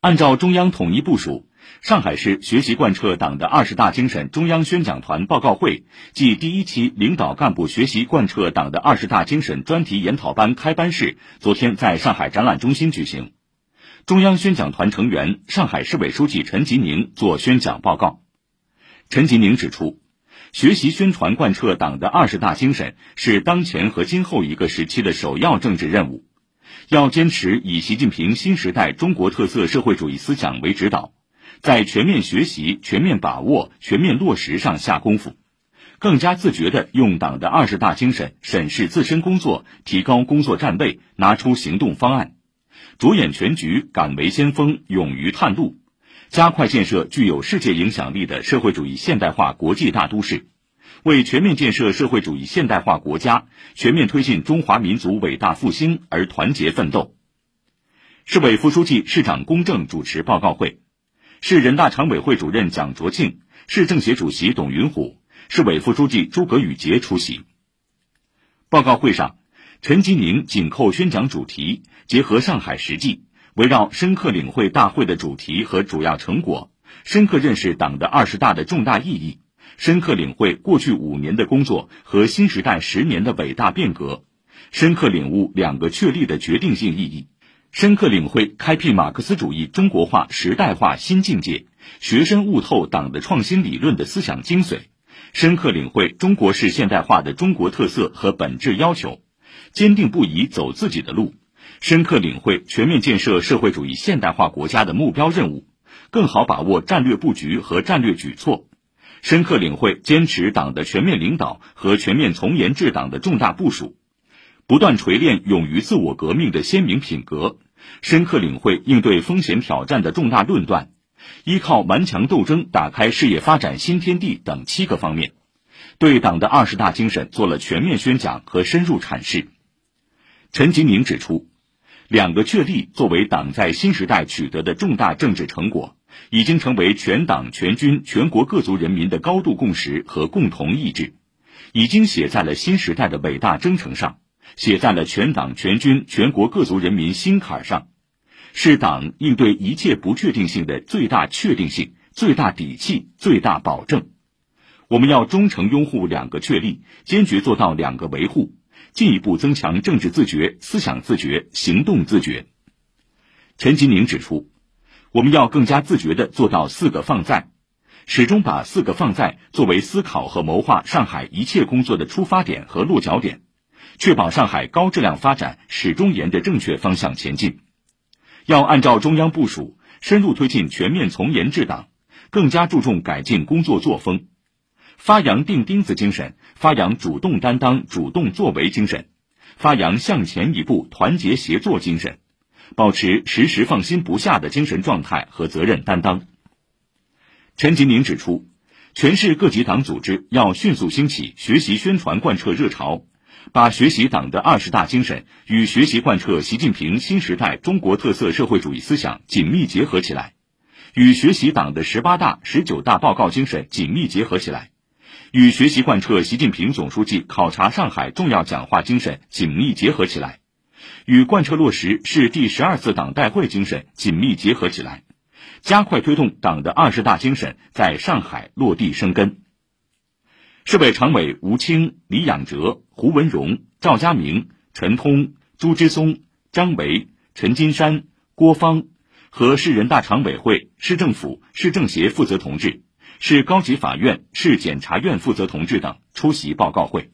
按照中央统一部署，上海市学习贯彻党的二十大精神中央宣讲团报告会暨第一期领导干部学习贯彻党的二十大精神专题研讨班开班式昨天在上海展览中心举行。中央宣讲团成员、上海市委书记陈吉宁作宣讲报告。陈吉宁指出，学习宣传贯彻党的二十大精神是当前和今后一个时期的首要政治任务。要坚持以习近平新时代中国特色社会主义思想为指导，在全面学习、全面把握、全面落实上下功夫，更加自觉地用党的二十大精神审视自身工作，提高工作站位，拿出行动方案，着眼全局，敢为先锋，勇于探路，加快建设具有世界影响力的社会主义现代化国际大都市。为全面建设社会主义现代化国家、全面推进中华民族伟大复兴而团结奋斗。市委副书记、市长龚正主持报告会，市人大常委会主任蒋卓庆、市政协主席董云虎、市委副书记诸葛宇杰出席。报告会上，陈吉宁紧扣宣讲主题，结合上海实际，围绕深刻领会大会的主题和主要成果，深刻认识党的二十大的重大意义。深刻领会过去五年的工作和新时代十年的伟大变革，深刻领悟两个确立的决定性意义，深刻领会开辟马克思主义中国化时代化新境界，学深悟透党的创新理论的思想精髓，深刻领会中国式现代化的中国特色和本质要求，坚定不移走自己的路，深刻领会全面建设社会主义现代化国家的目标任务，更好把握战略布局和战略举措。深刻领会坚持党的全面领导和全面从严治党的重大部署，不断锤炼勇于自我革命的鲜明品格，深刻领会应对风险挑战的重大论断，依靠顽强斗争打开事业发展新天地等七个方面，对党的二十大精神做了全面宣讲和深入阐释。陈吉宁指出，两个确立作为党在新时代取得的重大政治成果。已经成为全党全军全国各族人民的高度共识和共同意志，已经写在了新时代的伟大征程上，写在了全党全军全国各族人民心坎上，是党应对一切不确定性的最大确定性、最大底气、最大保证。我们要忠诚拥护两个确立，坚决做到两个维护，进一步增强政治自觉、思想自觉、行动自觉。陈吉宁指出。我们要更加自觉地做到“四个放在”，始终把“四个放在”作为思考和谋划上海一切工作的出发点和落脚点，确保上海高质量发展始终沿着正确方向前进。要按照中央部署，深入推进全面从严治党，更加注重改进工作作风，发扬钉钉子精神，发扬主动担当、主动作为精神，发扬向前一步、团结协作精神。保持时时放心不下的精神状态和责任担当。陈吉宁指出，全市各级党组织要迅速兴起学习宣传贯彻热潮，把学习党的二十大精神与学习贯彻习近平新时代中国特色社会主义思想紧密结合起来，与学习党的十八大、十九大报告精神紧密结合起来，与学习贯彻习近平总书记考察上海重要讲话精神紧密结合起来。与贯彻落实市第十二次党代会精神紧密结合起来，加快推动党的二十大精神在上海落地生根。市委常委吴清、李养哲、胡文荣、赵家明、陈通、朱之松、张维、陈金山、郭芳和市人大常委会、市政府、市政协负责同志、市高级法院、市检察院负责同志等出席报告会。